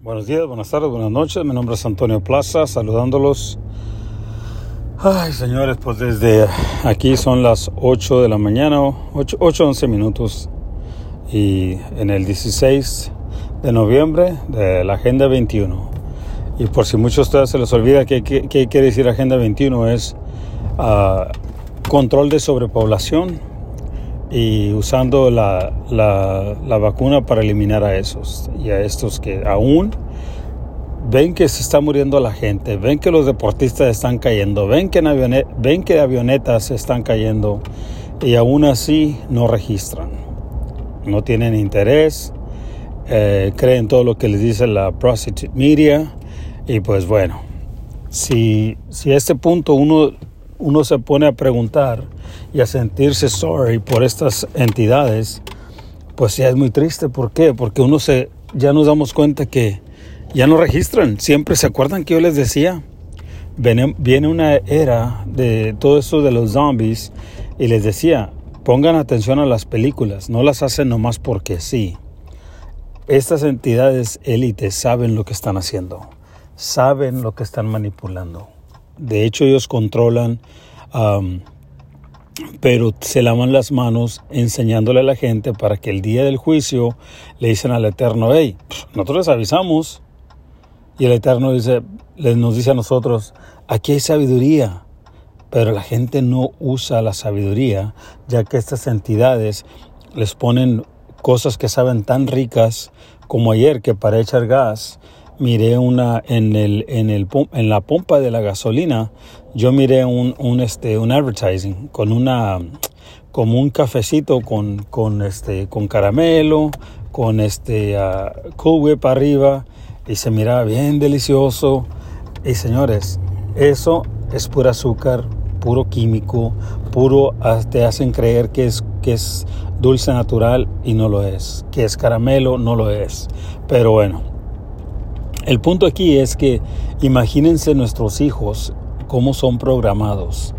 Buenos días, buenas tardes, buenas noches. Mi nombre es Antonio Plaza, saludándolos. Ay, señores, pues desde aquí son las 8 de la mañana, 8, 8 11 minutos. Y en el 16 de noviembre de la Agenda 21. Y por si muchos de ustedes se les olvida qué, quiere decir Agenda 21, es uh, control de sobrepoblación y usando la, la, la, vacuna para eliminar a esos y a estos que aún ven que se está muriendo la gente, ven que los deportistas están cayendo, ven que, avionet, ven que avionetas están cayendo y aún así no registran, no tienen interés, eh, creen todo lo que les dice la prostitute media y pues bueno, si, si a este punto uno, uno se pone a preguntar, y a sentirse sorry por estas entidades, pues ya es muy triste. ¿Por qué? Porque uno se, ya nos damos cuenta que ya no registran. Siempre se acuerdan que yo les decía, viene, viene una era de todo eso de los zombies y les decía, pongan atención a las películas, no las hacen nomás porque sí. Estas entidades élites saben lo que están haciendo, saben lo que están manipulando. De hecho, ellos controlan pero se lavan las manos enseñándole a la gente para que el día del juicio le dicen al Eterno, hey, nosotros les avisamos. Y el Eterno dice, les nos dice a nosotros, aquí hay sabiduría, pero la gente no usa la sabiduría, ya que estas entidades les ponen cosas que saben tan ricas como ayer que para echar gas miré una en el en el en la pompa de la gasolina yo miré un, un este un advertising con una como un cafecito con con este con caramelo con este uh, cool whip arriba y se miraba bien delicioso. Y señores eso es puro azúcar puro químico puro ah, te hacen creer que es que es dulce natural y no lo es que es caramelo no lo es. Pero bueno el punto aquí es que imagínense nuestros hijos cómo son programados.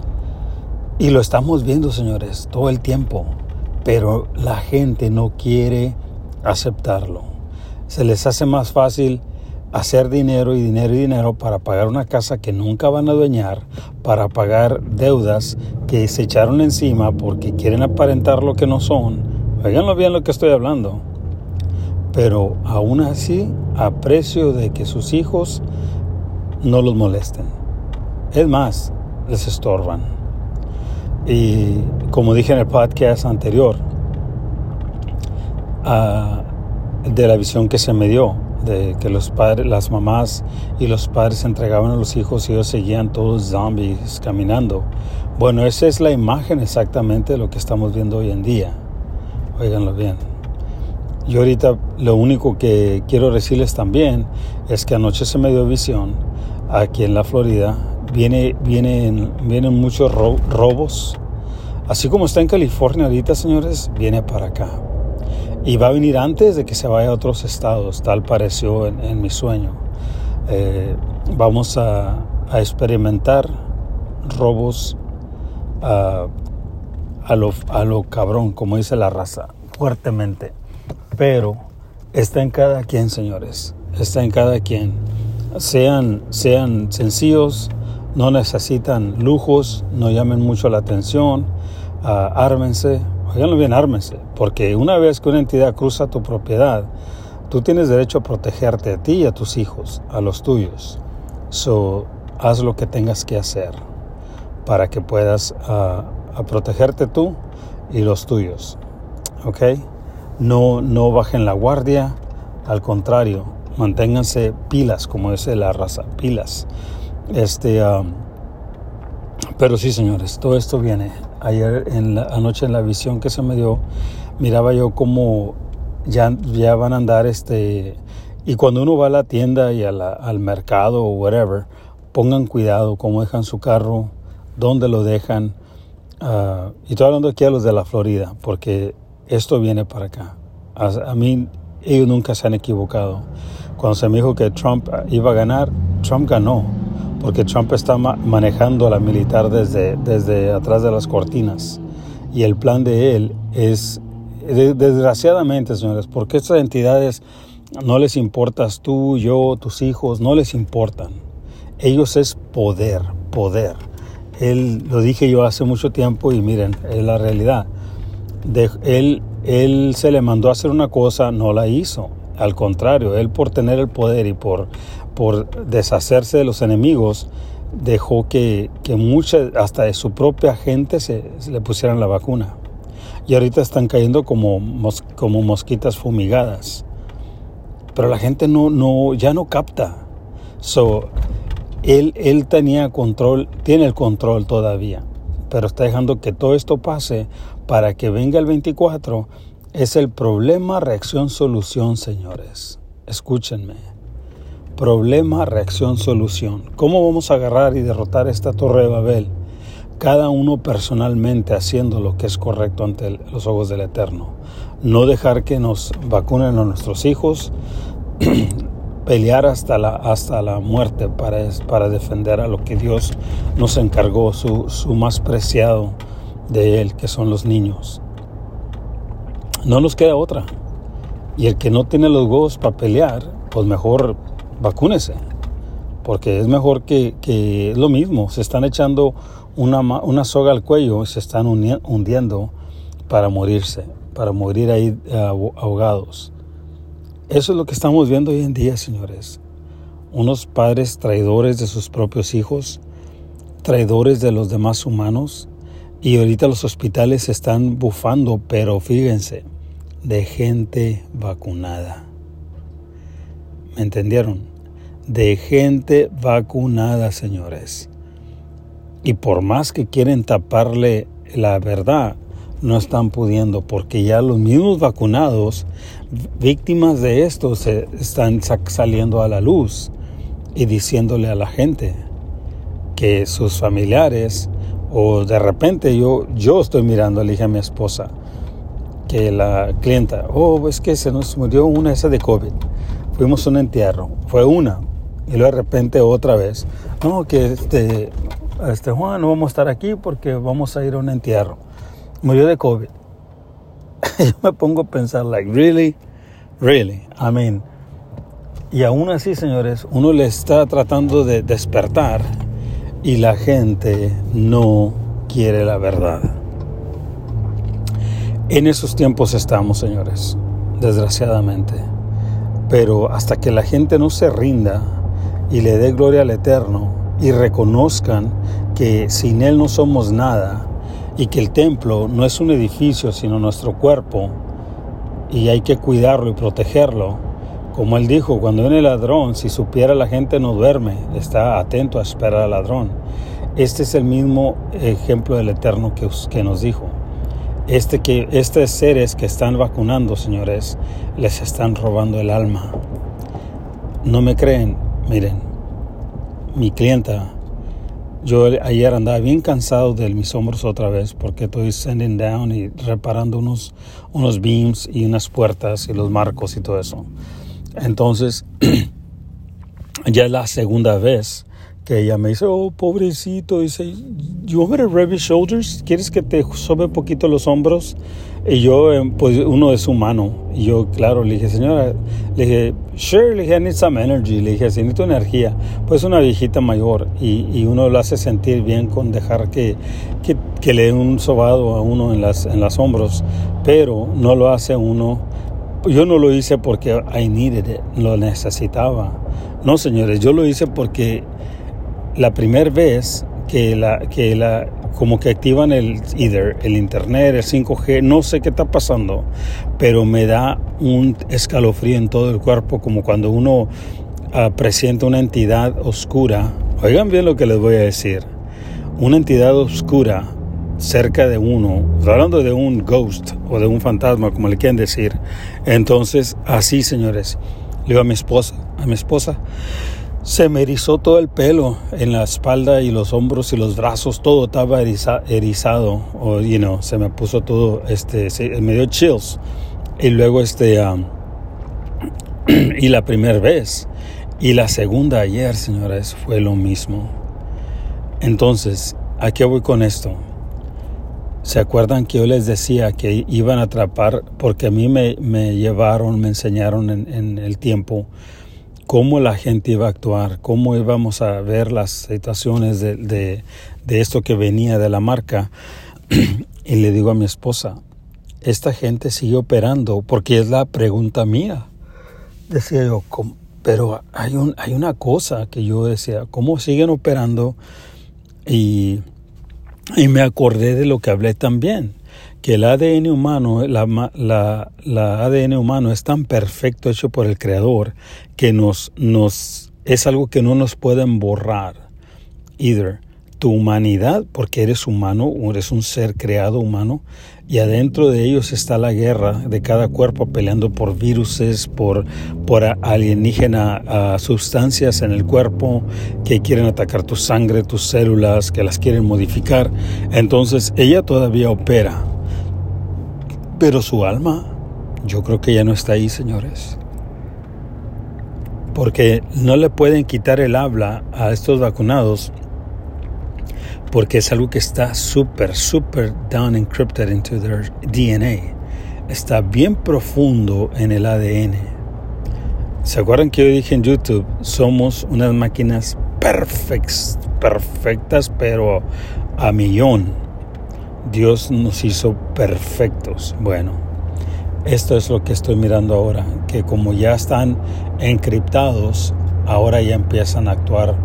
Y lo estamos viendo, señores, todo el tiempo. Pero la gente no quiere aceptarlo. Se les hace más fácil hacer dinero y dinero y dinero para pagar una casa que nunca van a dueñar, para pagar deudas que se echaron encima porque quieren aparentar lo que no son. Oiganlo bien lo que estoy hablando pero aún así aprecio de que sus hijos no los molesten. Es más, les estorban. Y como dije en el podcast anterior, uh, de la visión que se me dio, de que los padres, las mamás y los padres entregaban a los hijos y ellos seguían todos zombies caminando. Bueno, esa es la imagen exactamente de lo que estamos viendo hoy en día. Óiganlo bien. Yo ahorita lo único que quiero decirles también es que anoche se me dio visión aquí en la Florida. Viene, vienen, vienen muchos robos. Así como está en California ahorita, señores, viene para acá. Y va a venir antes de que se vaya a otros estados, tal pareció en, mi sueño. Eh, vamos a, experimentar robos a, a, lo, a lo cabrón, como dice la raza, fuertemente. Pero está en cada quien, señores. Está en cada quien. Sean, sean sencillos, no necesitan lujos, no llamen mucho la atención, uh, ármense, oiganlo bien, ármense, porque una vez que una entidad cruza tu propiedad, tú tienes derecho a protegerte a ti y a tus hijos, a los tuyos. So, haz lo que tengas que hacer para que puedas uh, protegerte tú y los tuyos. ¿Ok? no, no bajen la guardia, al contrario, manténganse pilas, como dice la raza, pilas. Este, um, pero sí, señores, todo esto viene. Ayer en la anoche en la visión que se me dio, miraba yo cómo ya, ya van a andar este y cuando uno va a la tienda y al mercado o whatever, pongan cuidado cómo dejan su carro, dónde lo dejan. Uh, y estoy hablando aquí a los de la Florida, porque esto viene para acá. A, mí, ellos nunca se han equivocado. Cuando se me dijo que Trump iba a ganar, Trump ganó, porque Trump está manejando a la militar desde, desde atrás de las cortinas. Y el plan de él es, desgraciadamente, señores, porque estas entidades no les importas tú, yo, tus hijos, no les importan. Ellos es poder, poder. Él, lo dije yo hace mucho tiempo y miren, es la realidad. De, él, él se le mandó a hacer una cosa, no la hizo. Al contrario, él por tener el poder y por, por deshacerse de los enemigos, dejó que, que mucha, hasta de su propia gente se, le pusieran la vacuna. Y ahorita están cayendo como, como mosquitas fumigadas. Pero la gente no, no, ya no capta. So, él, él tenía control, tiene el control todavía, pero está dejando que todo esto pase para que venga el 24. Es el problema, reacción, solución, señores. Escúchenme. Problema, reacción, solución. ¿Cómo vamos a agarrar y derrotar esta torre de Babel? Cada uno personalmente haciendo lo que es correcto ante los ojos del Eterno. No dejar que nos vacunen a nuestros hijos, pelear hasta la, hasta la muerte para, para defender a lo que Dios nos encargó, su, su más preciado de Él, que son los niños. No nos queda otra. Y el que no tiene los huevos para pelear, pues mejor vacúnese. Porque es mejor que, que lo mismo. Se están echando una, una soga al cuello y se están hundiendo para morirse, para morir ahí ahogados. Eso es lo que estamos viendo hoy en día, señores. Unos padres traidores de sus propios hijos, traidores de los demás humanos. Y ahorita los hospitales están bufando, pero fíjense, de gente vacunada. ¿Me entendieron? De gente vacunada, señores. Y por más que quieren taparle la verdad, no están pudiendo porque ya los mismos vacunados, víctimas de esto, se están saliendo a la luz y diciéndole a la gente que sus familiares o de repente yo, yo estoy mirando, le dije a mi esposa, que la clienta, oh, es que se nos murió una esa de COVID. Fuimos a un entierro, fue una, y luego de repente otra vez, no, que este, este Juan, no vamos a estar aquí porque vamos a ir a un entierro murió de COVID. Yo me pongo a pensar, like, really, really, I mean. Y aún así, señores, uno le está tratando de despertar y la gente no quiere la verdad. En esos tiempos estamos, señores, desgraciadamente. Pero hasta que la gente no se rinda y le dé gloria al Eterno y reconozcan que sin Él no somos nada, y que el templo no es un edificio, sino nuestro cuerpo, y hay que cuidarlo y protegerlo. Como él dijo, cuando viene el ladrón, si supiera la gente no duerme, está atento a esperar al ladrón. Este es el mismo ejemplo del Eterno que, que nos dijo. Este que, estos seres que están vacunando, señores, les están robando el alma. No me creen, miren, mi clienta yo ayer andaba bien cansado de mis hombros otra vez porque estoy sending down y reparando unos, unos beams y unas puertas y los marcos y todo eso. Entonces, ya es la segunda vez que ella me dice, oh, pobrecito, dice, you want me to rub your shoulders? ¿Quieres que te sobe un poquito los hombros? Y yo, eh, pues uno es humano. Y yo, claro, le dije, señora, le dije, sure, le dije, I need some energy. Le dije, necesito energía. Pues una viejita mayor y, y uno lo hace sentir bien con dejar que, que, que, le dé un sobado a uno en las, en las hombros, pero no lo hace uno. Yo no lo hice porque I needed it, lo necesitaba. No, señores, yo lo hice porque la primera vez que la, que la, como que activan el either el internet, el 5G, no sé qué está pasando, pero me da un escalofrío en todo el cuerpo, como cuando uno uh, presiente una entidad oscura. Oigan bien lo que les voy a decir. Una entidad oscura cerca de uno, hablando de un ghost o de un fantasma, como le quieren decir. Entonces, así, señores, le digo a mi esposa, a mi esposa, se me erizó todo el pelo en la espalda y los hombros y los brazos, todo estaba erizado, o, you know, se me puso todo, este, me dio chills. Y luego, este, y la primera vez, y la segunda ayer, señores, fue lo mismo. Entonces, ¿a qué voy con esto? ¿Se acuerdan que yo les decía que iban a atrapar? Porque a mí me, llevaron, me enseñaron en, el tiempo cómo la gente iba a actuar, cómo íbamos a ver las situaciones de, de, esto que venía de la marca. y le digo a mi esposa, esta gente sigue operando porque es la pregunta mía. Decía yo, pero hay, un, hay una cosa que yo decía, ¿cómo siguen operando? Y y me acordé de lo que hablé también, que el ADN humano, la, la, ADN humano es tan perfecto hecho por el Creador que nos, nos, es algo que no nos pueden borrar. Either tu humanidad, porque eres humano, eres un ser creado humano, y adentro de ellos está la guerra de cada cuerpo peleando por viruses, por, por alienígena sustancias en el cuerpo que quieren atacar tu sangre, tus células, que las quieren modificar. Entonces ella todavía opera, pero su alma, yo creo que ya no está ahí, señores. Porque no le pueden quitar el habla a estos vacunados porque es algo que está súper, súper down encrypted into their DNA. Está bien profundo en el ADN. ¿Se acuerdan que yo dije en YouTube? Somos unas máquinas perfectas, perfectas, pero a millón. Dios nos hizo perfectos. Bueno, esto es lo que estoy mirando ahora, que como ya están encriptados, ahora ya empiezan a actuar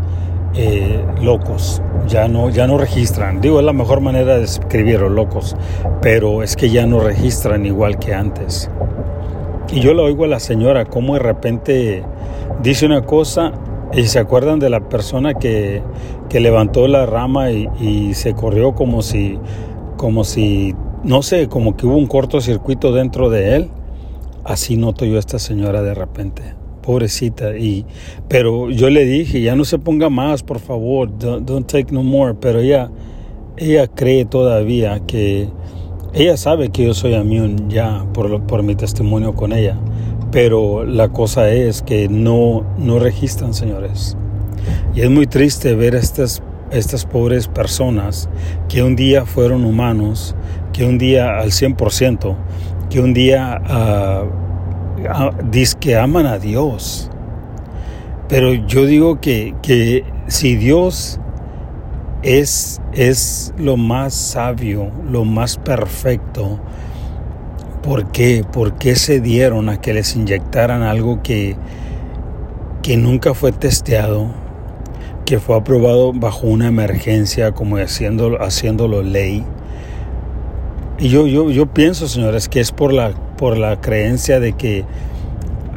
eh, locos, ya no, ya no registran. Digo, es la mejor manera de escribirlo, locos, pero es que ya no registran igual que antes. Y yo le oigo a la señora como de repente dice una cosa y se acuerdan de la persona que, que levantó la rama y, se corrió como si, como si, no sé, como que hubo un cortocircuito dentro de él. Así noto yo a esta señora de repente pobrecita. Y, pero yo le dije, ya no se ponga más, por favor, don't, take no more. Pero ella, ella cree todavía que, ella sabe que yo soy amigo ya por, por mi testimonio con ella. Pero la cosa es que no, no registran, señores. Y es muy triste ver estas, estas pobres personas que un día fueron humanos, que un día al 100%, que un día... Uh, dice que aman a Dios. Pero yo digo que, que si Dios es, es lo más sabio, lo más perfecto, ¿por qué? ¿Por qué se dieron a que les inyectaran algo que, que nunca fue testeado, que fue aprobado bajo una emergencia, como haciéndolo, haciéndolo ley? Y yo, yo, yo pienso, señores, que es por la por la creencia de que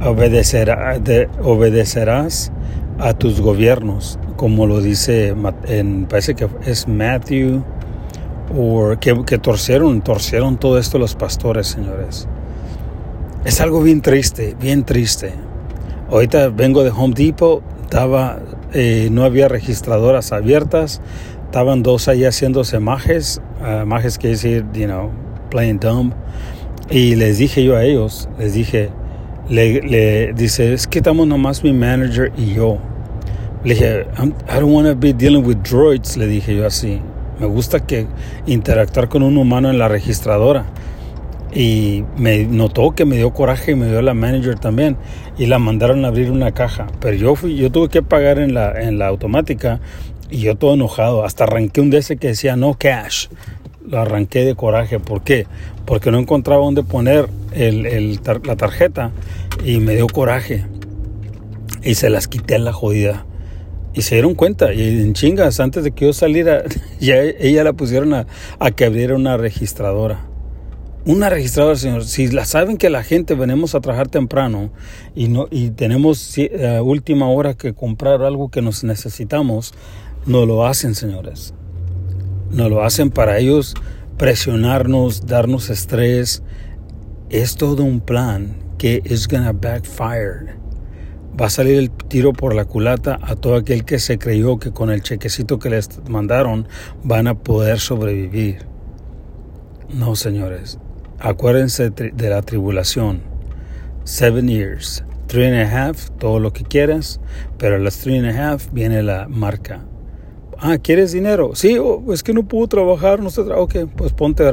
obedecerá, de, obedecerás a tus gobiernos, como lo dice, en, parece que es Matthew, o que, que torcieron, torcieron todo esto los pastores, señores. Es algo bien triste, bien triste. Ahorita vengo de Home Depot, estaba, eh, no había registradoras abiertas, estaban dos ahí haciéndose majes, uh, majes decir, you know, playing dumb. Y les dije yo a ellos, les dije, le, le dice, es que estamos nomás mi manager y yo. Le dije, I don't want to be dealing with droids, le dije yo así. Me gusta que interactuar con un humano en la registradora. Y me notó que me dio coraje y me dio la manager también. Y la mandaron a abrir una caja. Pero yo fui, yo tuve que pagar en la, en la automática y yo todo enojado. Hasta arranqué un de ese que decía no cash lo arranqué de coraje. ¿Por qué? Porque no encontraba dónde poner la tarjeta y me dio coraje. Y se las quité a la jodida. Y se dieron cuenta, y en chingas, antes de que yo saliera, ya ella la pusieron a, que abriera una registradora. Una registradora, señor. Si la saben que la gente venimos a trabajar temprano y no y tenemos eh, última hora que comprar algo que nos necesitamos, no lo hacen, señores. No lo hacen para ellos presionarnos, darnos estrés. Es todo un plan que es gonna backfire. Va a salir el tiro por la culata a todo aquel que se creyó que con el chequecito que les mandaron van a poder sobrevivir. No, señores. Acuérdense de la tribulación. Seven years. Three and a half, todo lo que quieras, pero a las three and a half viene la marca Ah, ¿quieres dinero? Sí, oh, es que no puedo trabajar, no sé. Ok, pues ponte a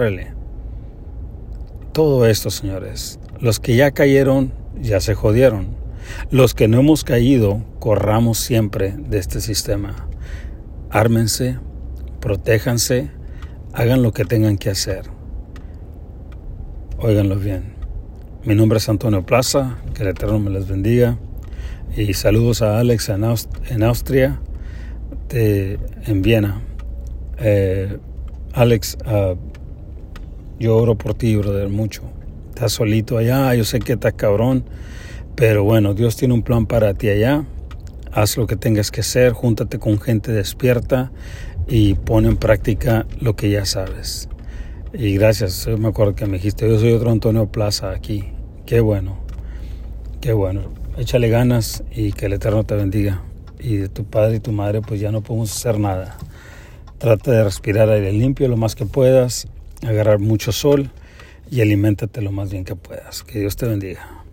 Todo esto, señores, los que ya cayeron, ya se jodieron. Los que no hemos caído, corramos siempre de este sistema. Ármense, protéjanse, hagan lo que tengan que hacer. Óiganlo bien. Mi nombre es Antonio Plaza, que el Eterno me les bendiga. Y saludos a Alex en, Austria, en Viena. Eh, Alex, uh, yo oro por ti, brother, mucho. Estás solito allá, yo sé que estás cabrón, pero bueno, Dios tiene un plan para ti allá. Haz lo que tengas que hacer, júntate con gente despierta y pon en práctica lo que ya sabes. Y gracias, me acuerdo que me dijiste, yo soy otro Antonio Plaza aquí. Qué bueno, qué bueno échale ganas y que el Eterno te bendiga. Y de tu padre y tu madre, pues ya no podemos hacer nada. Trata de respirar aire limpio lo más que puedas, agarrar mucho sol y aliméntate lo más bien que puedas. Que Dios te bendiga.